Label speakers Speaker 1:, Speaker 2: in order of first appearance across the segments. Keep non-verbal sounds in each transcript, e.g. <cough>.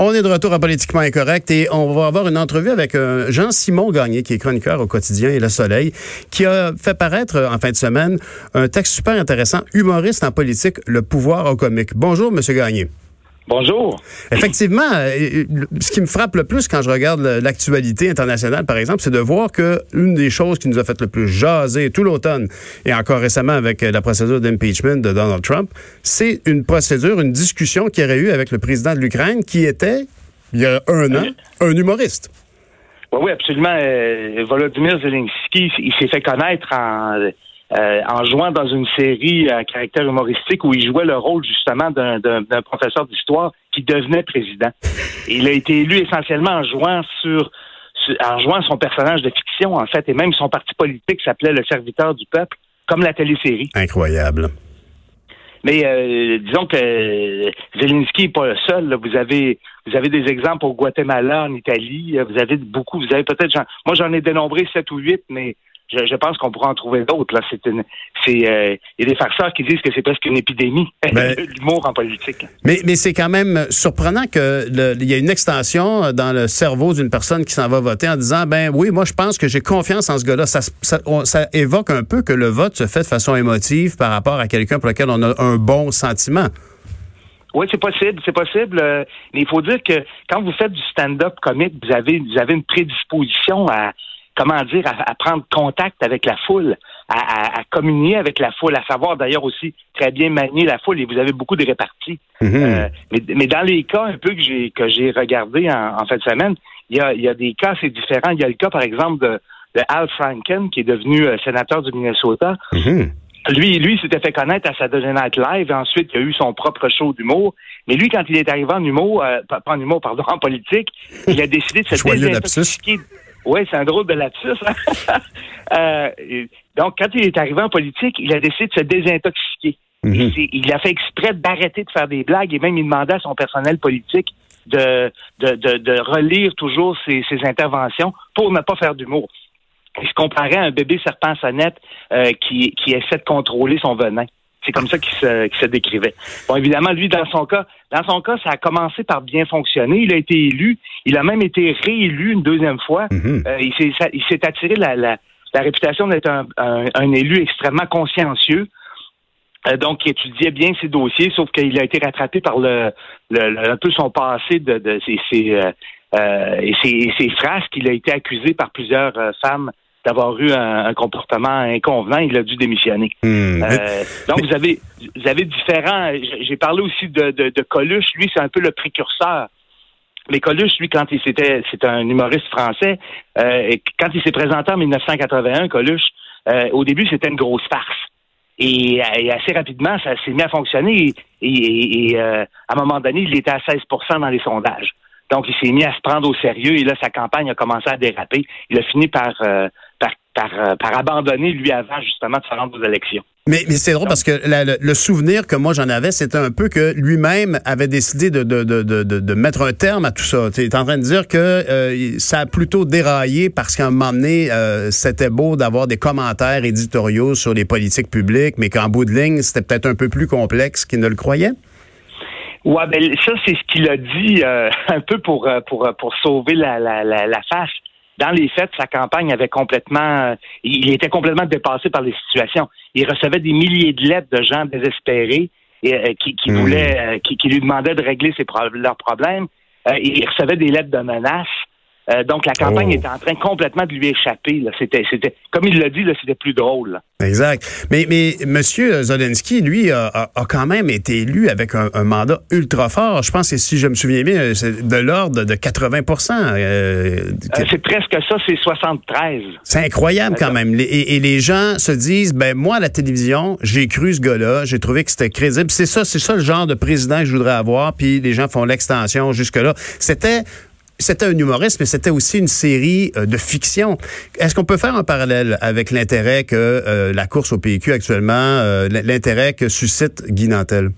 Speaker 1: On est de retour à Politiquement Incorrect et on va avoir une entrevue avec euh, Jean-Simon Gagné, qui est chroniqueur au quotidien et Le Soleil, qui a fait paraître euh, en fin de semaine un texte super intéressant, Humoriste en politique, le pouvoir au comique. Bonjour, Monsieur Gagné.
Speaker 2: Bonjour.
Speaker 1: Effectivement, euh, ce qui me frappe le plus quand je regarde l'actualité internationale, par exemple, c'est de voir que une des choses qui nous a fait le plus jaser tout l'automne et encore récemment avec la procédure d'impeachment de Donald Trump, c'est une procédure, une discussion qu'il y aurait eu avec le président de l'Ukraine qui était, il y a un an, un humoriste.
Speaker 2: Oui, oui, absolument. Euh, Volodymyr Zelensky, il s'est fait connaître en euh, en jouant dans une série à caractère humoristique où il jouait le rôle justement d'un professeur d'histoire qui devenait président. Il a été élu essentiellement en jouant sur, en jouant son personnage de fiction en fait, et même son parti politique s'appelait le Serviteur du peuple, comme la télésérie.
Speaker 1: Incroyable.
Speaker 2: Mais euh, disons que Zelensky n'est pas le seul. Vous avez vous avez des exemples au Guatemala, en Italie. Vous avez beaucoup. Vous avez peut-être. Moi, j'en ai dénombré sept ou huit, mais je, pense qu'on pourra en trouver d'autres. Là, c'est une, c'est, euh, il y a des farceurs qui disent que c'est presque une épidémie, <laughs> ben, l'humour en politique.
Speaker 1: Mais, mais c'est quand même surprenant que il y a une extension dans le cerveau d'une personne qui s'en va voter en disant, ben oui, moi je pense que j'ai confiance en ce gars-là. Ça, ça, ça, évoque un peu que le vote se fait de façon émotive par rapport à quelqu'un pour lequel on a un bon sentiment.
Speaker 2: Oui, c'est possible, c'est possible. Euh, mais il faut dire que quand vous faites du stand-up comique, vous avez, vous avez une prédisposition à, comment dire, à, prendre contact avec la foule, à, communier avec la foule, à savoir d'ailleurs aussi très bien manier la foule. Et vous avez beaucoup de réparties. Mhm. Euh, mais, dans les cas un peu que j'ai que j'ai regardé en, fin de semaine, il y a, il y a des cas assez différents. Il y a le cas, par exemple, de, Al Franken, qui est devenu euh, sénateur du Minnesota. Mhm. Lui, lui s'était fait connaître à Saturday Night Live. Et ensuite, il a eu son propre show d'humour. Mais lui, quand il est arrivé en humour, euh, pas en humour, pardon, <laughs> en politique, il a décidé de se désintoxiquer oui, c'est un drôle de lapsus. Hein. <laughs> euh, donc, quand il est arrivé en politique, il a décidé de se désintoxiquer. Mhm. Il a fait exprès d'arrêter de faire des blagues et même il demandait à son personnel politique de, de, de, relire toujours ses, ses, interventions pour ne pas faire d'humour. Il se comparait à un bébé serpent sonnette euh, qui, qui essaie de contrôler son venin. C'est comme ça qu'il se, décrivait. Bon, évidemment, lui, dans son cas, dans son cas, ça a commencé par bien fonctionner. Il a été élu. Il a même été réélu une deuxième fois. Mhm. Euh, il s'est attiré la, la, réputation d'être un, élu extrêmement consciencieux. Euh, donc, il étudiait bien ses dossiers, sauf qu'il a été rattrapé par le, un peu son passé de, de ses, euh, et ses, ses frasques. Il a été accusé par plusieurs femmes d'avoir eu un, comportement inconvenant, il a dû démissionner. Hmm. Euh, donc, vous avez vous avez différents. J'ai parlé aussi de, de, Coluche. Lui, c'est un peu le précurseur. Mais Coluche, lui, quand il s'était, c'est un humoriste français. Euh, quand il s'est présenté en 1981, Coluche, euh, au début, c'était une grosse farce. Et, assez rapidement, ça s'est mis à fonctionner. Et, et à un moment donné, il était à 16% dans les sondages. Donc, il s'est mis à se prendre au sérieux et là, sa campagne a commencé à déraper. Il a fini par, par, euh, par, abandonner, lui, avant justement de se rendre aux élections.
Speaker 1: Mais, mais c'est drôle parce que le, souvenir que moi j'en avais, c'était un peu que lui-même avait décidé de, de, de, de, de mettre un terme à tout ça. Tu es en train de dire que euh, ça a plutôt déraillé parce qu'à un moment donné, c'était beau d'avoir des commentaires éditoriaux sur les politiques publiques, mais qu'en bout de ligne, c'était peut-être un peu plus complexe qu'il ne le croyait.
Speaker 2: Ouais, ben ça c'est ce qu'il a dit euh, <laughs> un peu pour euh, pour euh, pour sauver la, la, la, face. Dans les faits, sa campagne avait complètement, il était complètement dépassé par les situations. Il recevait des milliers de lettres de gens désespérés et, qui, qui hmm. voulaient, qui, qui, lui demandaient de régler ses leurs problèmes. il recevait des lettres de menaces. Euh, donc la campagne
Speaker 1: Oh.
Speaker 2: était en train complètement de lui échapper. là. C'était, c'était, comme il l'a dit, là, c'était plus drôle. là.
Speaker 1: Exact. Mais, mais M. Zelensky, lui, a, a- a quand même été élu avec un, un mandat ultra fort. Je pense que si je me souviens bien, c'est de l'ordre de 80% euh,
Speaker 2: Euh, c'est presque ça, c'est 73.
Speaker 1: C'est incroyable quand même. Les- Et, et les gens se disent, ben moi à la télévision, j'ai cru ce gars-là, j'ai trouvé que c'était crédible. C'est ça, c'est ça le genre de président que je voudrais avoir. Puis les gens font l'extension jusque-là. C'était c'était un humoriste, mais c'était aussi une série euh, de fiction. Est-ce qu'on peut faire un parallèle avec l'intérêt que euh, la course au PQ actuellement, euh, l'intérêt que suscite Guy Nantel?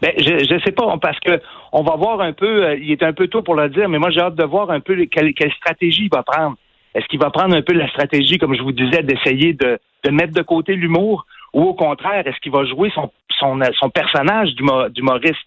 Speaker 2: Ben, je je sais pas, parce que on va voir un peu, il est un peu tôt pour le dire, mais moi j'ai hâte de voir un peu quelle, stratégie il va prendre. Est-ce qu'il va prendre un peu la stratégie, comme je vous disais, d'essayer de, mettre de côté l'humour, ou au contraire, est-ce qu'il va jouer son, son, son personnage d'humo- d'humoriste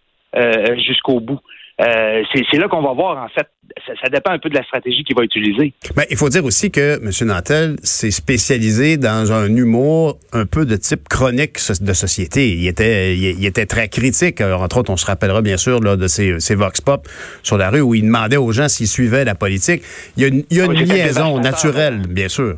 Speaker 2: jusqu'au bout? Euh, c'est là qu'on va voir, en fait. Ça, ça dépend un peu de la stratégie qu'il va utiliser.
Speaker 1: Ben, il faut dire aussi que M. Nantel s'est spécialisé dans un humour un peu de type chronique de société. Il était, il, il était très critique. Alors, entre autres, on se rappellera bien sûr là, de ses, ses vox pop sur la rue où il demandait aux gens s'ils suivaient la politique. Il y a une, il y a
Speaker 2: Oui,
Speaker 1: une
Speaker 2: c'était
Speaker 1: liaison naturelle, bien sûr.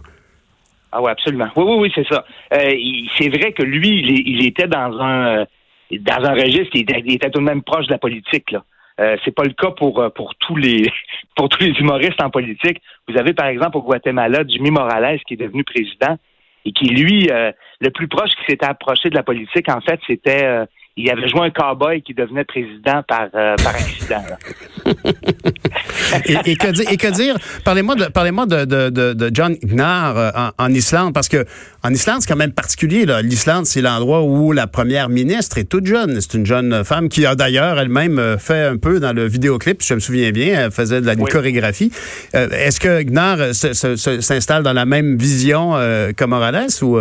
Speaker 2: Ah oui, absolument. Oui, oui, oui, c'est ça. Euh, c'est vrai que lui, il, était dans un euh, dans un registre, il était, il était tout de même proche de la politique. Là. Euh, c'est pas le cas pour euh, pour tous les <laughs> pour tous les humoristes en politique. Vous avez par exemple au Guatemala Jimmy Morales qui est devenu président et qui lui euh, le plus proche qui s'était approché de la politique en fait c'était euh, il avait joué un cowboy qui devenait président par euh, par accident. <laughs>
Speaker 1: Et, et que dire, et que dire? Parlez-moi de, parlez-moi de, de, de, John Gnarr euh, en, en Islande, parce que en Islande, c'est quand même particulier. là. L'Islande, c'est l'endroit où la première ministre est toute jeune. C'est une jeune femme qui a d'ailleurs elle-même euh, fait un peu dans le vidéoclip, si je me souviens bien, elle faisait de la
Speaker 2: Oui.
Speaker 1: chorégraphie. Euh, Est-ce que se- s'installe dans la même vision que Morales ou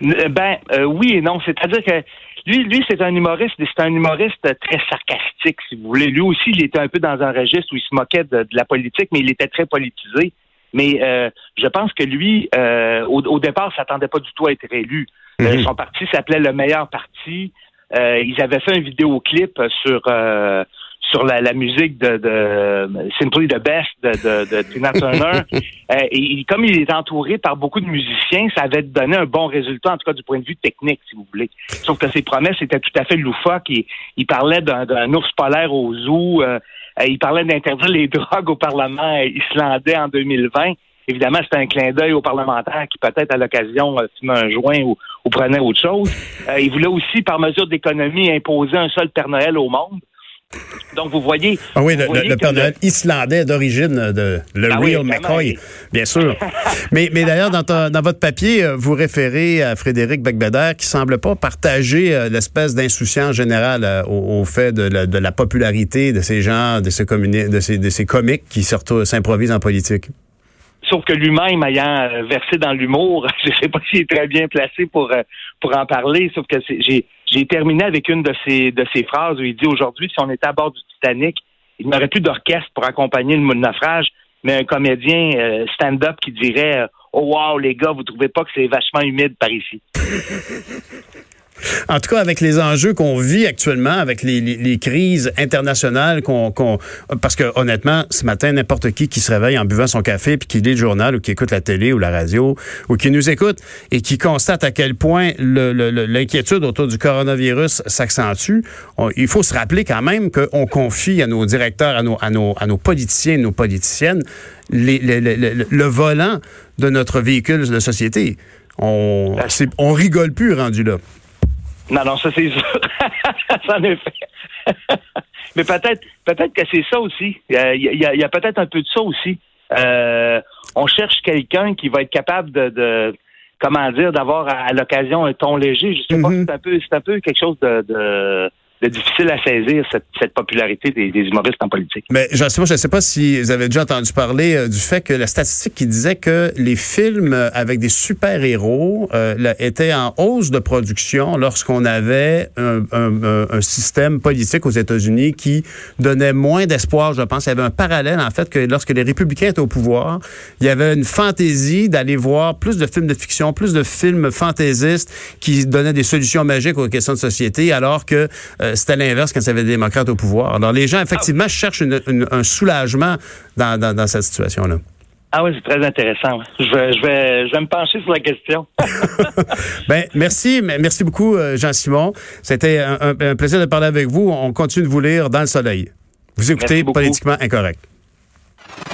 Speaker 2: Ben oui et non, c'est-à-dire que lui, lui c'est un humoriste, c'est un humoriste très sarcastique, si vous voulez. Lui aussi, il était un peu dans un registre où il se moquait de, de la politique, mais il était très politisé. Mais euh, je pense que lui, euh, au, au départ, s'attendait pas du tout à être élu. Euh,
Speaker 1: Mhm.
Speaker 2: son parti s'appelait le meilleur parti. Euh, ils avaient fait un vidéoclip sur euh, sur la, la musique de, de Simply the Best de, de, de Tina Turner. <laughs> Euh, et comme il est entouré par beaucoup de musiciens, ça avait donné un bon résultat, en tout cas du point de vue technique, si vous voulez. Sauf que ses promesses étaient tout à fait loufoques. Il, il parlait d'un ours polaire au zoo. euh, euh, il parlait d'interdire les <laughs> drogues au Parlement euh, islandais en 2020. Évidemment, c'était un clin d'œil aux parlementaires qui, peut-être, à l'occasion, euh, fumaient un joint ou, ou prenaient autre chose. Euh, il voulait aussi, par mesure d'économie, imposer un seul Père Noël au monde. Donc, vous voyez...
Speaker 1: Ah oui, le,
Speaker 2: voyez
Speaker 1: le- le Père
Speaker 2: le-
Speaker 1: Noël islandais d'origine de le
Speaker 2: Ah oui,
Speaker 1: Real
Speaker 2: vraiment,
Speaker 1: McCoy,
Speaker 2: oui.
Speaker 1: bien sûr. <laughs> mais mais d'ailleurs, dans, votre papier, euh, vous référez à Frédéric Becbeder qui semble pas partager euh, l'espèce d'insouciance générale euh, au, au fait de la, de la popularité de ces gens, de ces, de ces, de ces comiques qui surtout s'improvisent en politique.
Speaker 2: Sauf que lui-même, ayant euh, versé dans l'humour, <laughs> je sais pas s'il est très bien placé pour euh, pour en parler. Sauf que j'ai j'ai terminé avec une de ses de ses phrases où il dit aujourd'hui, si on était à bord du Titanic, il n'y aurait plus d'orchestre pour accompagner le naufrage, mais un comédien euh, stand-up qui dirait euh, Oh wow, les gars, vous trouvez pas que c'est vachement humide par ici?
Speaker 1: En tout cas, avec les enjeux qu'on vit actuellement, avec les, les- les crises internationales qu'on, parce que honnêtement, ce matin, n'importe qui qui se réveille en buvant son café puis qui lit le journal ou qui écoute la télé ou la radio ou qui nous écoute et qui constate à quel point l'inquiétude autour du coronavirus s'accentue, il faut se rappeler quand même qu'on confie à nos directeurs, à nos, à nos, à nos politiciens, nos politiciennes, les- le- volant de notre véhicule de société. On, c'est- on rigole plus rendu là.
Speaker 2: Non, non, ça c'est sûr. <laughs> en effet. <laughs> Mais peut-être peut-être que c'est ça aussi. Euh, Il y a, il y a peut-être un peu de ça aussi. Euh, on cherche quelqu'un qui va être capable de, de comment dire, d'avoir à, à l'occasion un ton léger. Je sais pas,
Speaker 1: Mhm.
Speaker 2: c'est un peu c'est un peu quelque chose de, de, de difficile à saisir, cette, cette popularité des, des humoristes en politique.
Speaker 1: Mais je je sais pas si vous avez déjà entendu parler euh, du fait que la statistique qui disait que les films euh, avec des super-héros euh, étaient en hausse de production lorsqu'on avait un- un- un système politique aux États-Unis qui donnait moins d'espoir, je pense. Il y avait un parallèle, en fait, que lorsque les républicains étaient au pouvoir, il y avait une fantaisie d'aller voir plus de films de fiction, plus de films fantaisistes qui donnaient des solutions magiques aux questions de société, alors que euh, euh, c'était l'inverse quand il y avait des démocrates au pouvoir. Alors, les gens, effectivement, cherchent un soulagement dans, dans cette situation-là.
Speaker 2: Ah oui, c'est très intéressant. Je vais, je, vais, je vais me pencher sur la question. <laughs> <laughs>
Speaker 1: ben, merci, merci beaucoup, euh, Jean-Simon. C'était un, un, plaisir de parler avec vous. On continue de vous lire dans le soleil. Vous écoutez Politiquement Incorrect.